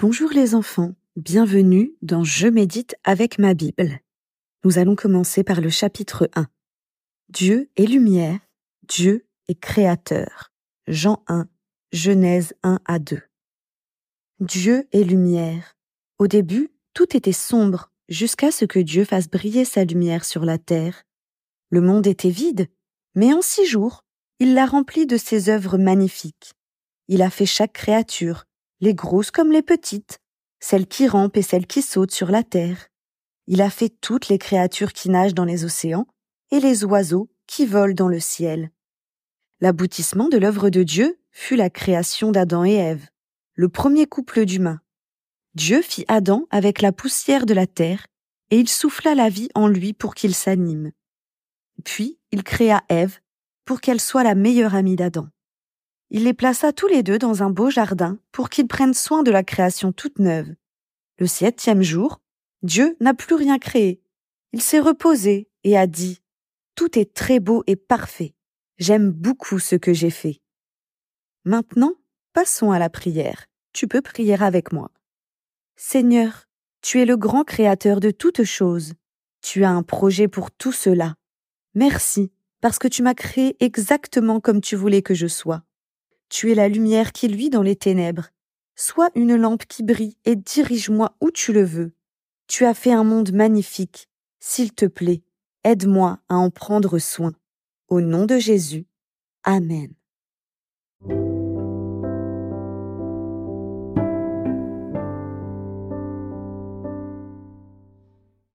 Bonjour les enfants, bienvenue dans Je médite avec ma Bible. Nous allons commencer par le chapitre 1. Dieu est lumière, Dieu est créateur. Jean 1, Genèse 1 à 2. Dieu est lumière. Au début, tout était sombre jusqu'à ce que Dieu fasse briller sa lumière sur la terre. Le monde était vide, mais en six jours, il l'a rempli de ses œuvres magnifiques. Il a fait chaque créature, les grosses comme les petites, celles qui rampent et celles qui sautent sur la terre. Il a fait toutes les créatures qui nagent dans les océans et les oiseaux qui volent dans le ciel. L'aboutissement de l'œuvre de Dieu fut la création d'Adam et Ève, le premier couple d'humains. Dieu fit Adam avec la poussière de la terre, et il souffla la vie en lui pour qu'il s'anime. Puis il créa Ève pour qu'elle soit la meilleure amie d'Adam. Il les plaça tous les deux dans un beau jardin pour qu'ils prennent soin de la création toute neuve. Le septième jour, Dieu n'a plus rien créé. Il s'est reposé et a dit Tout est très beau et parfait. J'aime beaucoup ce que j'ai fait. Maintenant, passons à la prière. Tu peux prier avec moi. Seigneur, tu es le grand créateur de toutes choses. Tu as un projet pour tout cela. Merci, parce que tu m'as créé exactement comme tu voulais que je sois. Tu es la lumière qui luit dans les ténèbres. Sois une lampe qui brille et dirige-moi où tu le veux. Tu as fait un monde magnifique. S'il te plaît, aide-moi à en prendre soin. Au nom de Jésus. Amen.